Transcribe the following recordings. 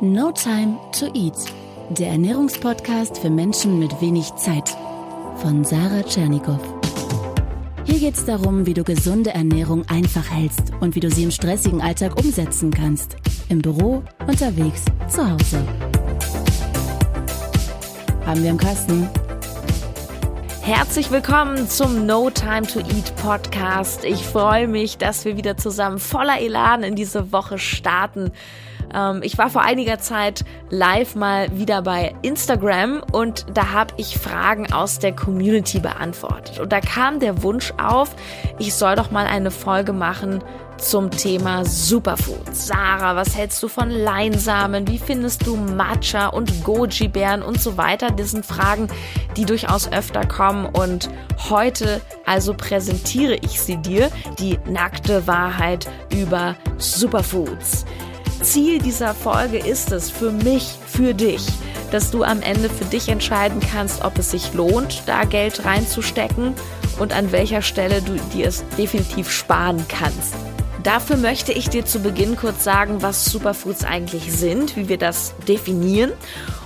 No Time to Eat, der Ernährungspodcast für Menschen mit wenig Zeit von Sarah Tschernikow. Hier geht es darum, wie du gesunde Ernährung einfach hältst und wie du sie im stressigen Alltag umsetzen kannst. Im Büro, unterwegs, zu Hause. Haben wir im Kasten. Herzlich willkommen zum No Time to Eat Podcast. Ich freue mich, dass wir wieder zusammen voller Elan in diese Woche starten. Ähm, ich war vor einiger Zeit live mal wieder bei Instagram und da habe ich Fragen aus der Community beantwortet. Und da kam der Wunsch auf, ich soll doch mal eine Folge machen zum Thema Superfoods. Sarah, was hältst du von Leinsamen? Wie findest du Matcha und Goji-Beeren und so weiter? Das sind Fragen, die durchaus öfter kommen und heute also präsentiere ich sie dir, die nackte Wahrheit über Superfoods. Ziel dieser Folge ist es für mich, für dich, dass du am Ende für dich entscheiden kannst, ob es sich lohnt, da Geld reinzustecken und an welcher Stelle du dir es definitiv sparen kannst. Dafür möchte ich dir zu Beginn kurz sagen, was Superfoods eigentlich sind, wie wir das definieren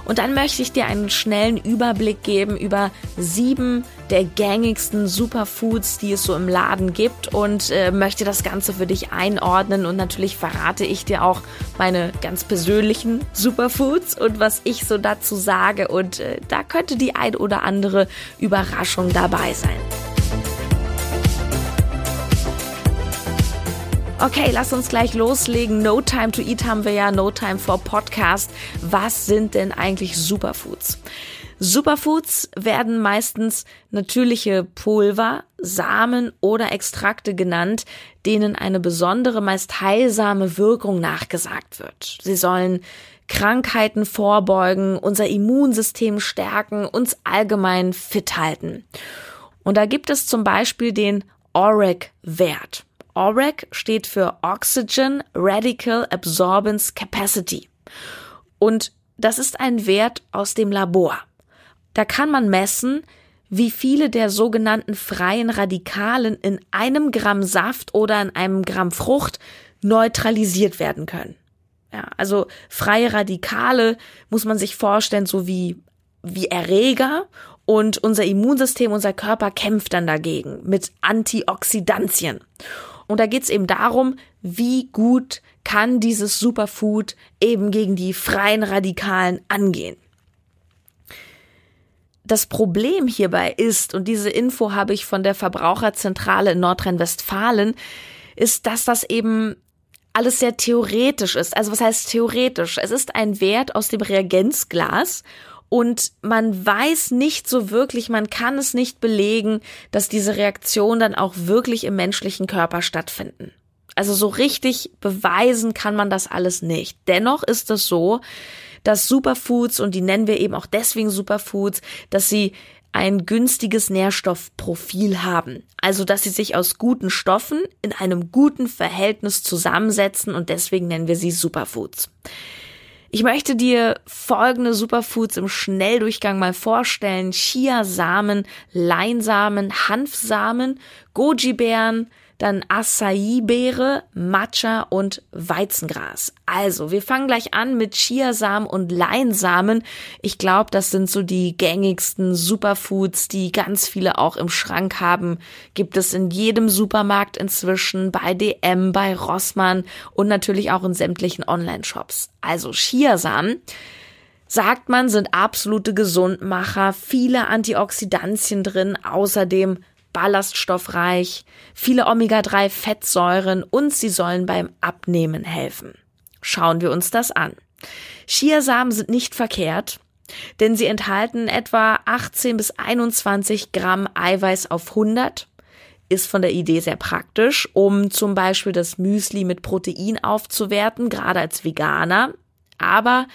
und dann möchte ich dir einen schnellen Überblick geben über sieben der gängigsten Superfoods, die es so im Laden gibt und äh, möchte das Ganze für dich einordnen. Und natürlich verrate ich dir auch meine ganz persönlichen Superfoods und was ich so dazu sage. Und äh, da könnte die ein oder andere Überraschung dabei sein. Okay, lass uns gleich loslegen. No Time to Eat haben wir ja, No Time for Podcast. Was sind denn eigentlich Superfoods? Superfoods werden meistens natürliche Pulver, Samen oder Extrakte genannt, denen eine besondere, meist heilsame Wirkung nachgesagt wird. Sie sollen Krankheiten vorbeugen, unser Immunsystem stärken, uns allgemein fit halten. Und da gibt es zum Beispiel den OREC-Wert. ORAC steht für Oxygen Radical Absorbance Capacity. Und das ist ein Wert aus dem Labor. Da kann man messen, wie viele der sogenannten freien Radikalen in einem Gramm Saft oder in einem Gramm Frucht neutralisiert werden können. Ja, also freie Radikale muss man sich vorstellen, so wie, wie Erreger und unser Immunsystem, unser Körper kämpft dann dagegen mit Antioxidantien. Und da geht es eben darum, wie gut kann dieses Superfood eben gegen die freien Radikalen angehen. Das Problem hierbei ist, und diese Info habe ich von der Verbraucherzentrale in Nordrhein-Westfalen, ist, dass das eben alles sehr theoretisch ist. Also was heißt theoretisch? Es ist ein Wert aus dem Reagenzglas und man weiß nicht so wirklich, man kann es nicht belegen, dass diese Reaktionen dann auch wirklich im menschlichen Körper stattfinden. Also so richtig beweisen kann man das alles nicht. Dennoch ist es so, dass Superfoods, und die nennen wir eben auch deswegen Superfoods, dass sie ein günstiges Nährstoffprofil haben. Also, dass sie sich aus guten Stoffen in einem guten Verhältnis zusammensetzen und deswegen nennen wir sie Superfoods. Ich möchte dir folgende Superfoods im Schnelldurchgang mal vorstellen. Chiasamen, Leinsamen, Hanfsamen, Goji-Beeren, dann Acai-Beere, Matcha und Weizengras. Also, wir fangen gleich an mit Chiasamen und Leinsamen. Ich glaube, das sind so die gängigsten Superfoods, die ganz viele auch im Schrank haben. Gibt es in jedem Supermarkt inzwischen, bei DM, bei Rossmann und natürlich auch in sämtlichen Online-Shops. Also Chiasamen sagt man, sind absolute Gesundmacher, viele Antioxidantien drin, außerdem ballaststoffreich, viele Omega-3-Fettsäuren und sie sollen beim Abnehmen helfen. Schauen wir uns das an. Chiasamen sind nicht verkehrt, denn sie enthalten etwa 18 bis 21 Gramm Eiweiß auf 100, ist von der Idee sehr praktisch, um zum Beispiel das Müsli mit Protein aufzuwerten, gerade als Veganer. Aber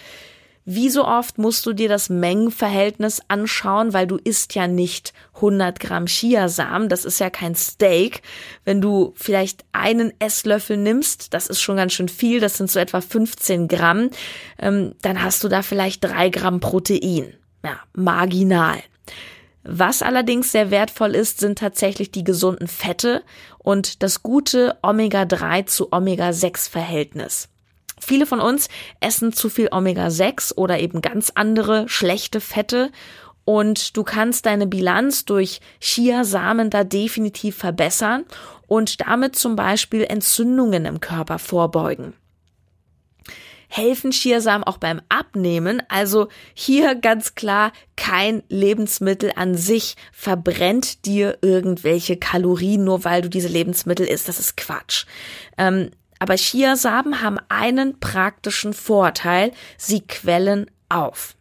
wie so oft musst du dir das Mengenverhältnis anschauen, weil du isst ja nicht 100 Gramm Chiasamen. Das ist ja kein Steak. Wenn du vielleicht einen Esslöffel nimmst, das ist schon ganz schön viel, das sind so etwa 15 Gramm, ähm, dann hast du da vielleicht drei Gramm Protein. Ja, marginal. Was allerdings sehr wertvoll ist, sind tatsächlich die gesunden Fette und das gute Omega-3 zu Omega-6 Verhältnis. Viele von uns essen zu viel Omega-6 oder eben ganz andere schlechte Fette und du kannst deine Bilanz durch Chiasamen da definitiv verbessern und damit zum Beispiel Entzündungen im Körper vorbeugen helfen Chiasamen auch beim Abnehmen. Also hier ganz klar, kein Lebensmittel an sich verbrennt dir irgendwelche Kalorien, nur weil du diese Lebensmittel isst. Das ist Quatsch. Ähm, aber Chiasamen haben einen praktischen Vorteil. Sie quellen auf.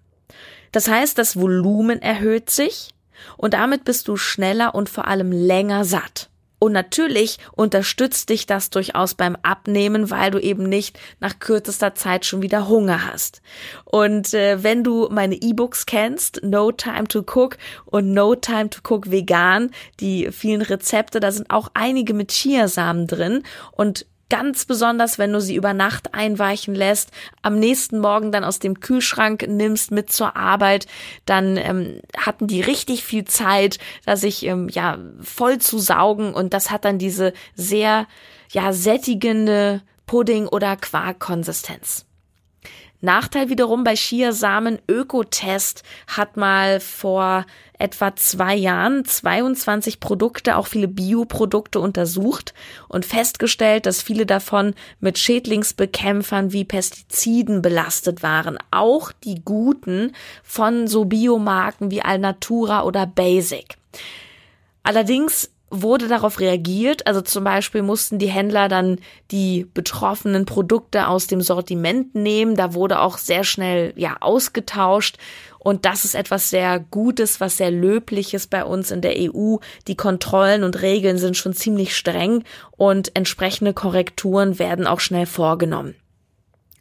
Das heißt, das Volumen erhöht sich und damit bist du schneller und vor allem länger satt. Und natürlich unterstützt dich das durchaus beim Abnehmen, weil du eben nicht nach kürzester Zeit schon wieder Hunger hast. Und äh, wenn du meine E-Books kennst, No Time to Cook und No Time to Cook Vegan, die vielen Rezepte, da sind auch einige mit Chiasamen drin und Ganz besonders, wenn du sie über Nacht einweichen lässt, am nächsten Morgen dann aus dem Kühlschrank nimmst mit zur Arbeit, dann ähm, hatten die richtig viel Zeit, da sich ähm, ja voll zu saugen und das hat dann diese sehr ja sättigende Pudding- oder Quarkkonsistenz. Nachteil wiederum bei Chiasamen Ökotest hat mal vor etwa zwei Jahren 22 Produkte, auch viele Bioprodukte untersucht und festgestellt, dass viele davon mit Schädlingsbekämpfern wie Pestiziden belastet waren. Auch die guten von so Biomarken wie Alnatura oder Basic. Allerdings wurde darauf reagiert. Also zum Beispiel mussten die Händler dann die betroffenen Produkte aus dem Sortiment nehmen. Da wurde auch sehr schnell ja ausgetauscht. Und das ist etwas sehr Gutes, was sehr Löbliches bei uns in der EU. Die Kontrollen und Regeln sind schon ziemlich streng und entsprechende Korrekturen werden auch schnell vorgenommen.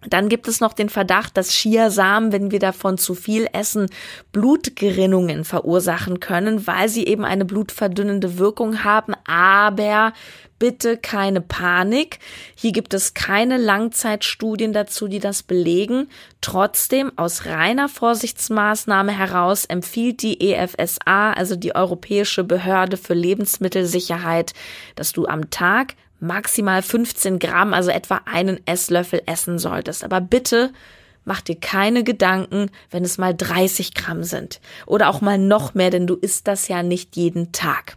Dann gibt es noch den Verdacht, dass Chiasamen, wenn wir davon zu viel essen, Blutgerinnungen verursachen können, weil sie eben eine blutverdünnende Wirkung haben. Aber bitte keine Panik. Hier gibt es keine Langzeitstudien dazu, die das belegen. Trotzdem, aus reiner Vorsichtsmaßnahme heraus empfiehlt die EFSA, also die Europäische Behörde für Lebensmittelsicherheit, dass du am Tag maximal 15 Gramm, also etwa einen Esslöffel essen solltest. Aber bitte mach dir keine Gedanken, wenn es mal 30 Gramm sind. Oder auch mal noch mehr, denn du isst das ja nicht jeden Tag.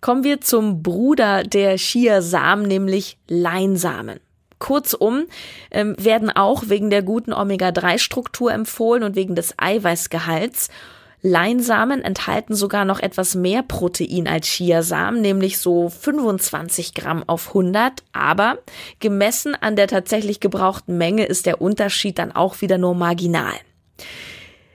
Kommen wir zum Bruder der Chiasamen, nämlich Leinsamen. Kurzum ähm, werden auch wegen der guten Omega-3-Struktur empfohlen und wegen des Eiweißgehalts Leinsamen enthalten sogar noch etwas mehr Protein als Chiasamen, nämlich so 25 Gramm auf 100. Aber gemessen an der tatsächlich gebrauchten Menge ist der Unterschied dann auch wieder nur marginal.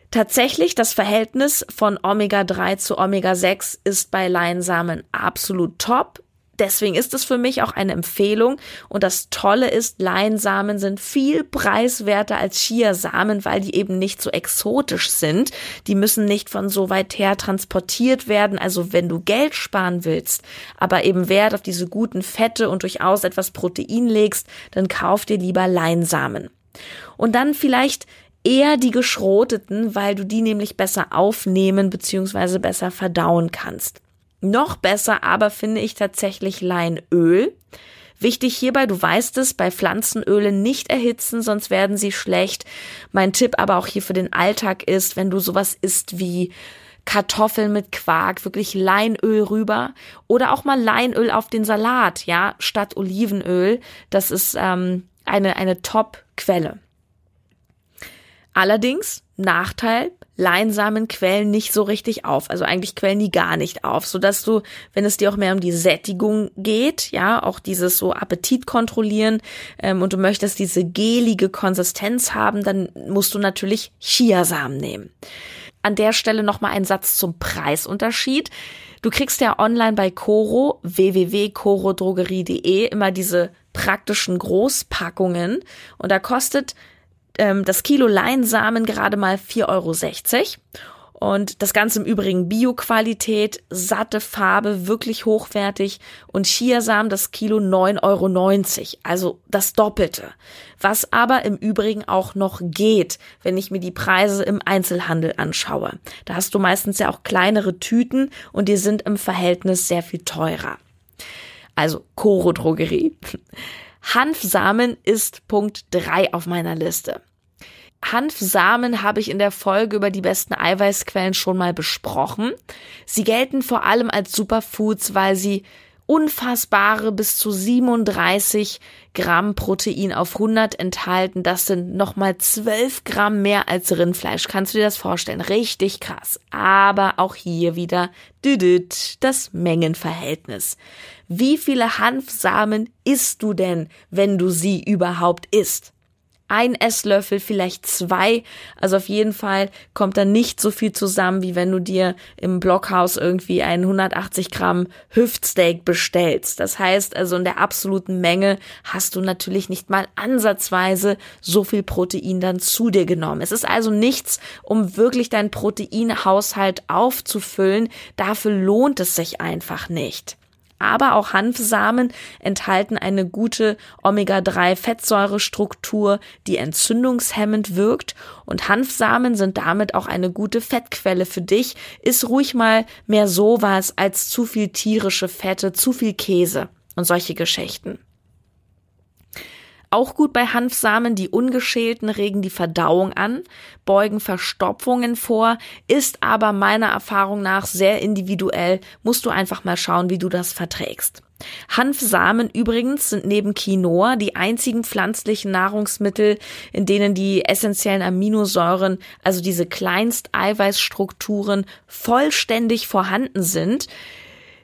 Tatsächlich, das Verhältnis von Omega-3 zu Omega-6 ist bei Leinsamen absolut top. Deswegen ist es für mich auch eine Empfehlung. Und das Tolle ist, Leinsamen sind viel preiswerter als Chiasamen, weil die eben nicht so exotisch sind. Die müssen nicht von so weit her transportiert werden. Also wenn du Geld sparen willst, aber eben Wert auf diese guten Fette und durchaus etwas Protein legst, dann kauf dir lieber Leinsamen. Und dann vielleicht eher die geschroteten, weil du die nämlich besser aufnehmen bzw. besser verdauen kannst. Noch besser aber finde ich tatsächlich Leinöl. Wichtig hierbei, du weißt es, bei Pflanzenölen nicht erhitzen, sonst werden sie schlecht. Mein Tipp aber auch hier für den Alltag ist, wenn du sowas isst wie Kartoffeln mit Quark, wirklich Leinöl rüber oder auch mal Leinöl auf den Salat, ja, statt Olivenöl. Das ist ähm, eine, eine Top-Quelle. Allerdings, Nachteil, Leinsamen quellen nicht so richtig auf. Also eigentlich quellen die gar nicht auf, so dass du, wenn es dir auch mehr um die Sättigung geht, ja, auch dieses so Appetit kontrollieren ähm, und du möchtest diese gelige Konsistenz haben, dann musst du natürlich Chiasamen nehmen. An der Stelle nochmal ein Satz zum Preisunterschied. Du kriegst ja online bei Coro, www.corodrogerie.de immer diese praktischen Großpackungen und da kostet ähm, das Kilo Leinsamen gerade mal 4,60 Euro. Und das Ganze im Übrigen Bio-Qualität, satte Farbe, wirklich hochwertig. Und Chiasamen das Kilo 9,90 Euro. Also das Doppelte. Was aber im Übrigen auch noch geht, wenn ich mir die Preise im Einzelhandel anschaue. Da hast du meistens ja auch kleinere Tüten und die sind im Verhältnis sehr viel teurer. Also Coro Drogerie. Hanfsamen ist Punkt drei auf meiner Liste. Hanfsamen habe ich in der Folge über die besten Eiweißquellen schon mal besprochen. Sie gelten vor allem als Superfoods, weil sie unfassbare bis zu 37 Gramm Protein auf 100 enthalten. Das sind nochmal 12 Gramm mehr als Rindfleisch. Kannst du dir das vorstellen? Richtig krass. Aber auch hier wieder das Mengenverhältnis. Wie viele Hanfsamen isst du denn, wenn du sie überhaupt isst? Ein Esslöffel, vielleicht zwei. Also auf jeden Fall kommt da nicht so viel zusammen, wie wenn du dir im Blockhaus irgendwie ein 180 Gramm Hüftsteak bestellst. Das heißt also in der absoluten Menge hast du natürlich nicht mal ansatzweise so viel Protein dann zu dir genommen. Es ist also nichts, um wirklich deinen Proteinhaushalt aufzufüllen. Dafür lohnt es sich einfach nicht. Aber auch Hanfsamen enthalten eine gute Omega-3-Fettsäurestruktur, die entzündungshemmend wirkt. Und Hanfsamen sind damit auch eine gute Fettquelle für dich. Ist ruhig mal mehr sowas als zu viel tierische Fette, zu viel Käse und solche Geschichten. Auch gut bei Hanfsamen, die ungeschälten regen die Verdauung an, beugen Verstopfungen vor, ist aber meiner Erfahrung nach sehr individuell, musst du einfach mal schauen, wie du das verträgst. Hanfsamen übrigens sind neben Quinoa die einzigen pflanzlichen Nahrungsmittel, in denen die essentiellen Aminosäuren, also diese Kleinsteiweißstrukturen, vollständig vorhanden sind.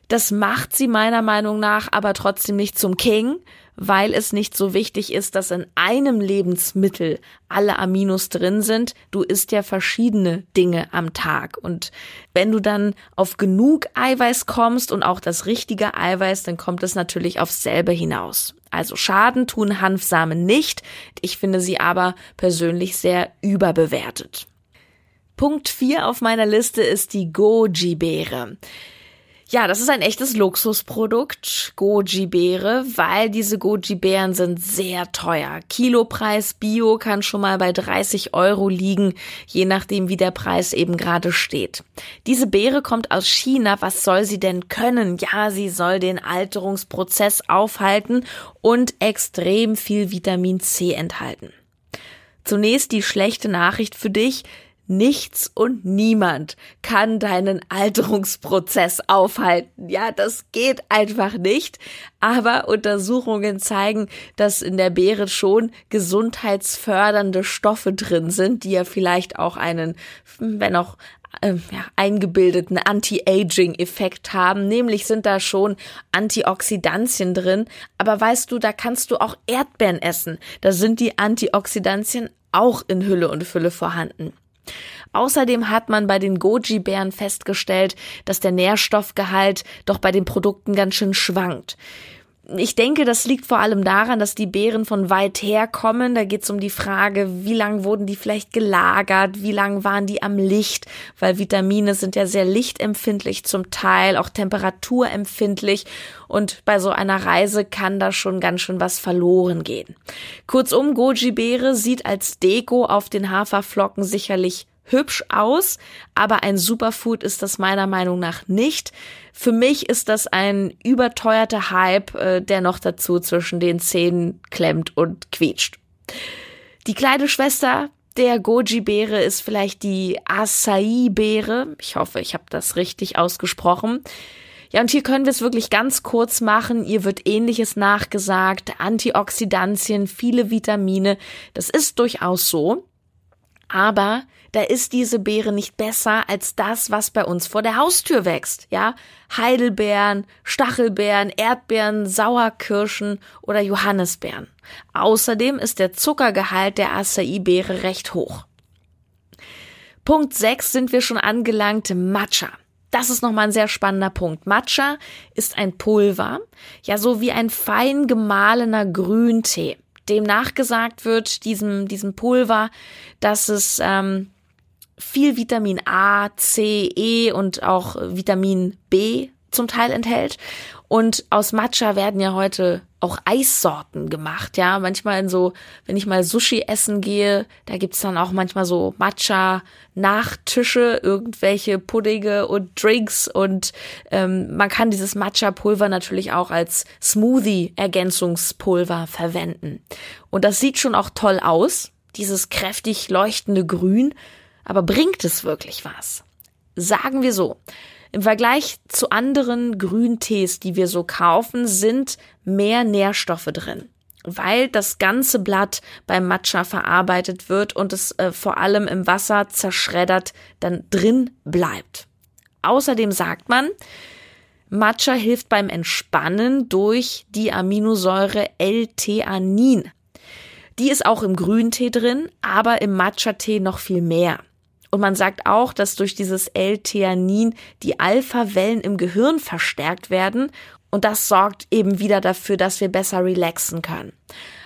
Das macht sie meiner Meinung nach aber trotzdem nicht zum King, weil es nicht so wichtig ist, dass in einem Lebensmittel alle Aminos drin sind. Du isst ja verschiedene Dinge am Tag. Und wenn du dann auf genug Eiweiß kommst und auch das richtige Eiweiß, dann kommt es natürlich aufs selbe hinaus. Also Schaden tun Hanfsamen nicht. Ich finde sie aber persönlich sehr überbewertet. Punkt 4 auf meiner Liste ist die Goji-Beere. Ja, das ist ein echtes Luxusprodukt, Goji-Beere, weil diese Goji-Beeren sind sehr teuer. Kilopreis Bio kann schon mal bei 30 Euro liegen, je nachdem wie der Preis eben gerade steht. Diese Beere kommt aus China. Was soll sie denn können? Ja, sie soll den Alterungsprozess aufhalten und extrem viel Vitamin C enthalten. Zunächst die schlechte Nachricht für dich. Nichts und niemand kann deinen Alterungsprozess aufhalten. Ja, das geht einfach nicht. Aber Untersuchungen zeigen, dass in der Beere schon gesundheitsfördernde Stoffe drin sind, die ja vielleicht auch einen, wenn auch äh, ja, eingebildeten Anti-Aging-Effekt haben. Nämlich sind da schon Antioxidantien drin. Aber weißt du, da kannst du auch Erdbeeren essen. Da sind die Antioxidantien auch in Hülle und Fülle vorhanden. Außerdem hat man bei den Goji-Bären festgestellt, dass der Nährstoffgehalt doch bei den Produkten ganz schön schwankt. Ich denke, das liegt vor allem daran, dass die Beeren von weit her kommen. Da geht es um die Frage, wie lang wurden die vielleicht gelagert, wie lang waren die am Licht, weil Vitamine sind ja sehr lichtempfindlich zum Teil, auch temperaturempfindlich und bei so einer Reise kann da schon ganz schön was verloren gehen. Kurzum, Goji-Beere sieht als Deko auf den Haferflocken sicherlich hübsch aus, aber ein Superfood ist das meiner Meinung nach nicht. Für mich ist das ein überteuerter Hype, äh, der noch dazu zwischen den Zähnen klemmt und quietscht. Die kleine Schwester der Goji-Beere ist vielleicht die Acai-Beere. Ich hoffe, ich habe das richtig ausgesprochen. Ja, und hier können wir es wirklich ganz kurz machen. Ihr wird ähnliches nachgesagt. Antioxidantien, viele Vitamine. Das ist durchaus so. Aber da ist diese Beere nicht besser als das, was bei uns vor der Haustür wächst, ja? Heidelbeeren, Stachelbeeren, Erdbeeren, Sauerkirschen oder Johannisbeeren. Außerdem ist der Zuckergehalt der Acai-Beere recht hoch. Punkt 6 sind wir schon angelangt, Matcha. Das ist nochmal ein sehr spannender Punkt. Matcha ist ein Pulver, ja so wie ein fein gemahlener Grüntee dem nachgesagt wird, diesem, diesem Pulver, dass es ähm, viel Vitamin A, C, E und auch Vitamin B zum Teil enthält. Und aus Matcha werden ja heute auch Eissorten gemacht, ja. Manchmal in so, wenn ich mal Sushi essen gehe, da gibt's dann auch manchmal so Matcha-Nachtische, irgendwelche Puddinge und Drinks und ähm, man kann dieses Matcha-Pulver natürlich auch als Smoothie-Ergänzungspulver verwenden. Und das sieht schon auch toll aus, dieses kräftig leuchtende Grün, aber bringt es wirklich was? Sagen wir so. Im Vergleich zu anderen Grüntees, die wir so kaufen, sind mehr Nährstoffe drin, weil das ganze Blatt beim Matcha verarbeitet wird und es äh, vor allem im Wasser zerschreddert dann drin bleibt. Außerdem sagt man, Matcha hilft beim Entspannen durch die Aminosäure L-Theanin. Die ist auch im Grüntee drin, aber im Matcha-Tee noch viel mehr. Und man sagt auch, dass durch dieses L-Theanin die Alpha-Wellen im Gehirn verstärkt werden und das sorgt eben wieder dafür, dass wir besser relaxen können.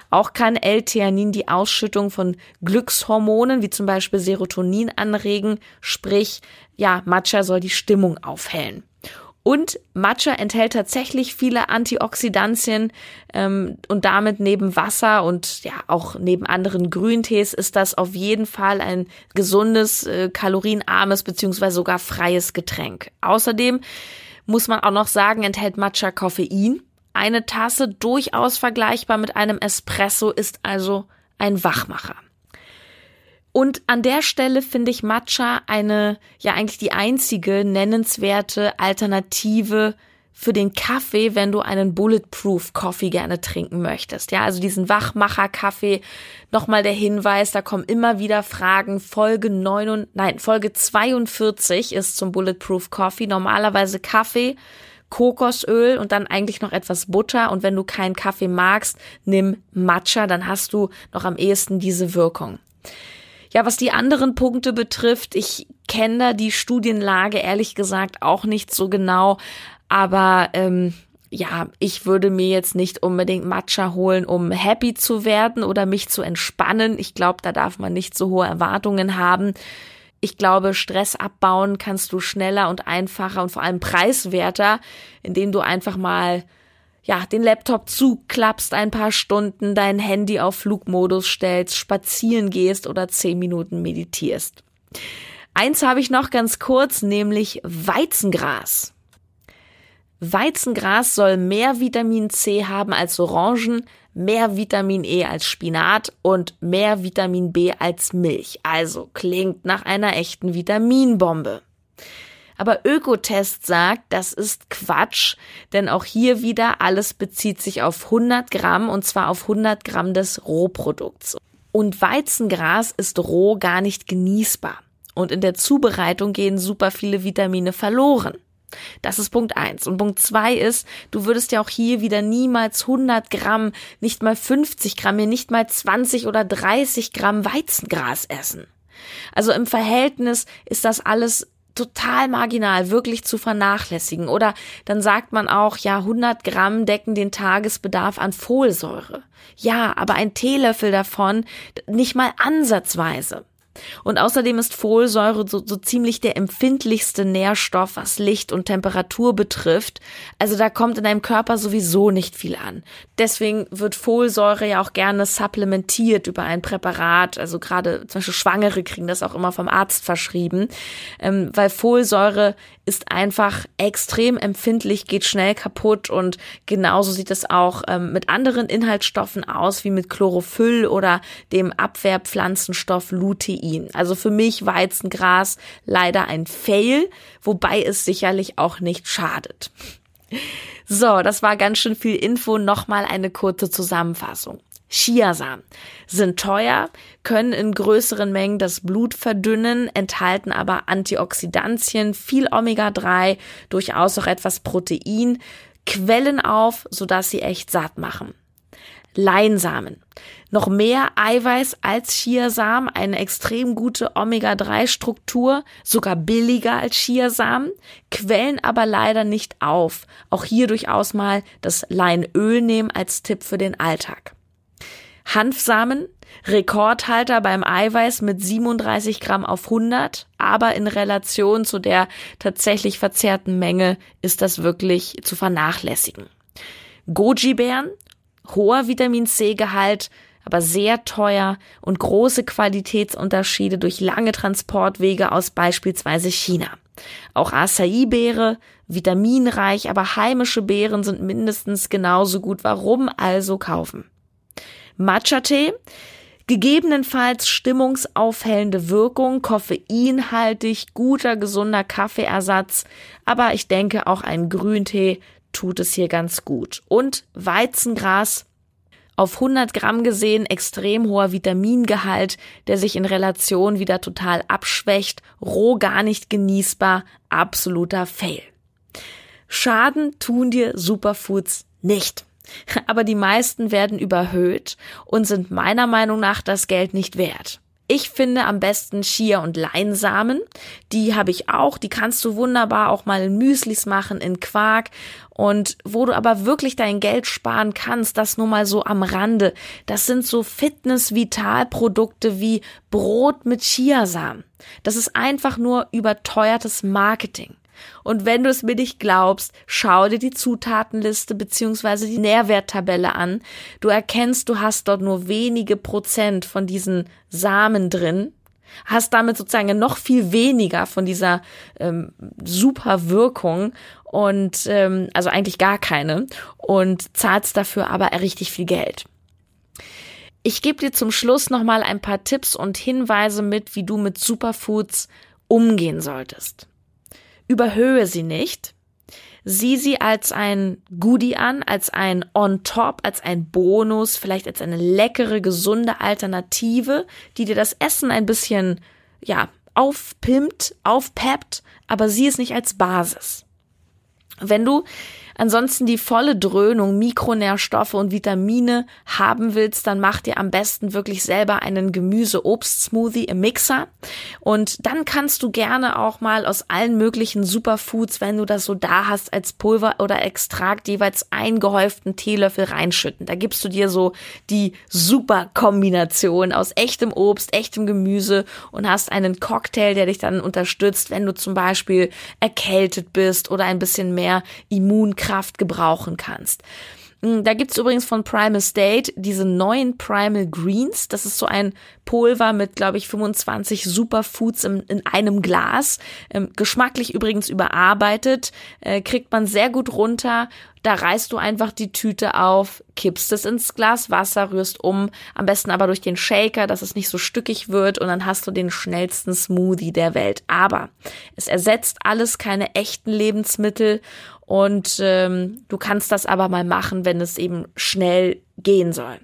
Auch kann L-Theanin die Ausschüttung von Glückshormonen wie zum Beispiel Serotonin anregen, sprich, ja, Matcha soll die Stimmung aufhellen. Und Matcha enthält tatsächlich viele Antioxidantien ähm, und damit neben Wasser und ja auch neben anderen Grüntees ist das auf jeden Fall ein gesundes, äh, kalorienarmes beziehungsweise sogar freies Getränk. Außerdem muss man auch noch sagen, enthält Matcha Koffein. Eine Tasse durchaus vergleichbar mit einem Espresso ist also ein Wachmacher. Und an der Stelle finde ich Matcha eine, ja eigentlich die einzige nennenswerte Alternative für den Kaffee, wenn du einen Bulletproof Coffee gerne trinken möchtest. Ja, also diesen Wachmacher Kaffee. Nochmal der Hinweis, da kommen immer wieder Fragen. Folge 9, nein, Folge 42 ist zum Bulletproof Coffee. Normalerweise Kaffee, Kokosöl und dann eigentlich noch etwas Butter. Und wenn du keinen Kaffee magst, nimm Matcha, dann hast du noch am ehesten diese Wirkung. Ja, was die anderen Punkte betrifft, ich kenne da die Studienlage ehrlich gesagt auch nicht so genau, aber ähm, ja, ich würde mir jetzt nicht unbedingt Matcha holen, um happy zu werden oder mich zu entspannen. Ich glaube, da darf man nicht so hohe Erwartungen haben. Ich glaube, Stress abbauen kannst du schneller und einfacher und vor allem preiswerter, indem du einfach mal ja, den Laptop zuklappst ein paar Stunden, dein Handy auf Flugmodus stellst, spazieren gehst oder zehn Minuten meditierst. Eins habe ich noch ganz kurz, nämlich Weizengras. Weizengras soll mehr Vitamin C haben als Orangen, mehr Vitamin E als Spinat und mehr Vitamin B als Milch. Also klingt nach einer echten Vitaminbombe. Aber Ökotest sagt, das ist Quatsch, denn auch hier wieder alles bezieht sich auf 100 Gramm und zwar auf 100 Gramm des Rohprodukts. Und Weizengras ist roh gar nicht genießbar. Und in der Zubereitung gehen super viele Vitamine verloren. Das ist Punkt eins. Und Punkt zwei ist, du würdest ja auch hier wieder niemals 100 Gramm, nicht mal 50 Gramm, nicht mal 20 oder 30 Gramm Weizengras essen. Also im Verhältnis ist das alles total marginal, wirklich zu vernachlässigen. Oder dann sagt man auch, ja, 100 Gramm decken den Tagesbedarf an Folsäure. Ja, aber ein Teelöffel davon nicht mal ansatzweise. Und außerdem ist Folsäure so, so ziemlich der empfindlichste Nährstoff, was Licht und Temperatur betrifft. Also da kommt in deinem Körper sowieso nicht viel an. Deswegen wird Folsäure ja auch gerne supplementiert über ein Präparat. Also gerade zum Beispiel Schwangere kriegen das auch immer vom Arzt verschrieben, ähm, weil Folsäure ist einfach extrem empfindlich, geht schnell kaputt und genauso sieht es auch ähm, mit anderen Inhaltsstoffen aus, wie mit Chlorophyll oder dem Abwehrpflanzenstoff Lutein. Also für mich Weizengras leider ein Fail, wobei es sicherlich auch nicht schadet. So, das war ganz schön viel Info. Nochmal eine kurze Zusammenfassung. Chiasamen sind teuer, können in größeren Mengen das Blut verdünnen, enthalten aber Antioxidantien, viel Omega-3, durchaus auch etwas Protein, quellen auf, sodass sie echt satt machen. Leinsamen. Noch mehr Eiweiß als Chiasamen, eine extrem gute Omega-3-Struktur, sogar billiger als Chiasamen, quellen aber leider nicht auf. Auch hier durchaus mal das Leinöl nehmen als Tipp für den Alltag. Hanfsamen Rekordhalter beim Eiweiß mit 37 Gramm auf 100, aber in Relation zu der tatsächlich verzehrten Menge ist das wirklich zu vernachlässigen. Goji-Beeren, hoher Vitamin C-Gehalt, aber sehr teuer und große Qualitätsunterschiede durch lange Transportwege aus beispielsweise China. Auch Acai-Beere, vitaminreich, aber heimische Beeren sind mindestens genauso gut. Warum also kaufen? Matcha-Tee, gegebenenfalls stimmungsaufhellende Wirkung, koffeinhaltig, guter, gesunder Kaffeeersatz, aber ich denke auch ein Grüntee tut es hier ganz gut. Und Weizengras, auf 100 Gramm gesehen extrem hoher Vitamingehalt, der sich in Relation wieder total abschwächt, roh gar nicht genießbar, absoluter Fail. Schaden tun dir Superfoods nicht. Aber die meisten werden überhöht und sind meiner Meinung nach das Geld nicht wert. Ich finde am besten Chia- und Leinsamen. Die habe ich auch. Die kannst du wunderbar auch mal in Müslis machen, in Quark. Und wo du aber wirklich dein Geld sparen kannst, das nur mal so am Rande. Das sind so Fitness-Vital-Produkte wie Brot mit Chiasamen. Das ist einfach nur überteuertes Marketing. Und wenn du es mir nicht glaubst, schau dir die Zutatenliste beziehungsweise die Nährwerttabelle an. Du erkennst, du hast dort nur wenige Prozent von diesen Samen drin, hast damit sozusagen noch viel weniger von dieser ähm, super Wirkung und ähm, also eigentlich gar keine und zahlst dafür aber richtig viel Geld. Ich gebe dir zum Schluss nochmal ein paar Tipps und Hinweise mit, wie du mit Superfoods umgehen solltest. Überhöhe sie nicht. Sieh sie als ein Goodie an, als ein On-Top, als ein Bonus, vielleicht als eine leckere, gesunde Alternative, die dir das Essen ein bisschen, ja, aufpimpt, aufpeppt, aber sieh es nicht als Basis. Wenn du ansonsten die volle Dröhnung Mikronährstoffe und Vitamine haben willst, dann mach dir am besten wirklich selber einen Gemüse-Obst-Smoothie im Mixer. Und dann kannst du gerne auch mal aus allen möglichen Superfoods, wenn du das so da hast, als Pulver oder Extrakt jeweils einen gehäuften Teelöffel reinschütten. Da gibst du dir so die Super-Kombination aus echtem Obst, echtem Gemüse und hast einen Cocktail, der dich dann unterstützt, wenn du zum Beispiel erkältet bist oder ein bisschen mehr Immunkraft Kraft gebrauchen kannst. Mm, da gibt's übrigens von Primal State diese neuen Primal Greens. Das ist so ein Pulver mit, glaube ich, 25 Superfoods in, in einem Glas. Ähm, geschmacklich übrigens überarbeitet, äh, kriegt man sehr gut runter. Da reißt du einfach die Tüte auf, kippst es ins Glas Wasser, rührst um, am besten aber durch den Shaker, dass es nicht so stückig wird und dann hast du den schnellsten Smoothie der Welt. Aber es ersetzt alles keine echten Lebensmittel und ähm, du kannst das aber mal machen, wenn es eben schnell gehen soll.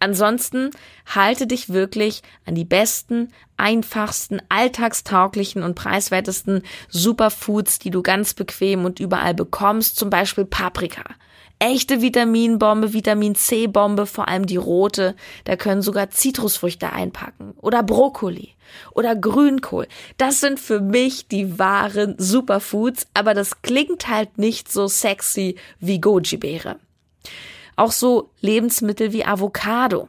Ansonsten halte dich wirklich an die besten, einfachsten, alltagstauglichen und preiswertesten Superfoods, die du ganz bequem und überall bekommst, zum Beispiel Paprika. Echte Vitaminbombe, Vitamin C-Bombe, vor allem die rote. Da können sogar Zitrusfrüchte einpacken. Oder Brokkoli. Oder Grünkohl. Das sind für mich die wahren Superfoods, aber das klingt halt nicht so sexy wie Goji-Beere. Auch so Lebensmittel wie Avocado.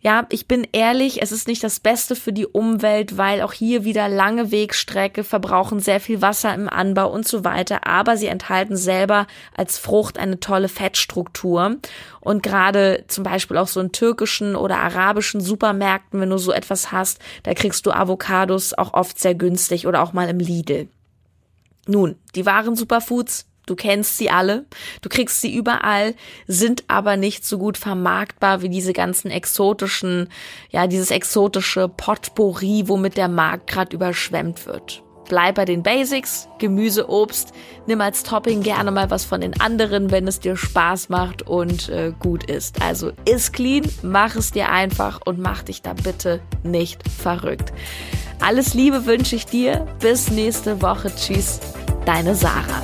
Ja, ich bin ehrlich, es ist nicht das Beste für die Umwelt, weil auch hier wieder lange Wegstrecke verbrauchen sehr viel Wasser im Anbau und so weiter. Aber sie enthalten selber als Frucht eine tolle Fettstruktur. Und gerade zum Beispiel auch so in türkischen oder arabischen Supermärkten, wenn du so etwas hast, da kriegst du Avocados auch oft sehr günstig oder auch mal im Lidl. Nun, die wahren Superfoods, Du kennst sie alle, du kriegst sie überall, sind aber nicht so gut vermarktbar wie diese ganzen exotischen, ja, dieses exotische Potpourri, womit der Markt gerade überschwemmt wird. Bleib bei den Basics, Gemüse, Obst, nimm als Topping gerne mal was von den anderen, wenn es dir Spaß macht und äh, gut ist. Also ist clean, mach es dir einfach und mach dich da bitte nicht verrückt. Alles Liebe wünsche ich dir, bis nächste Woche. Tschüss, deine Sarah.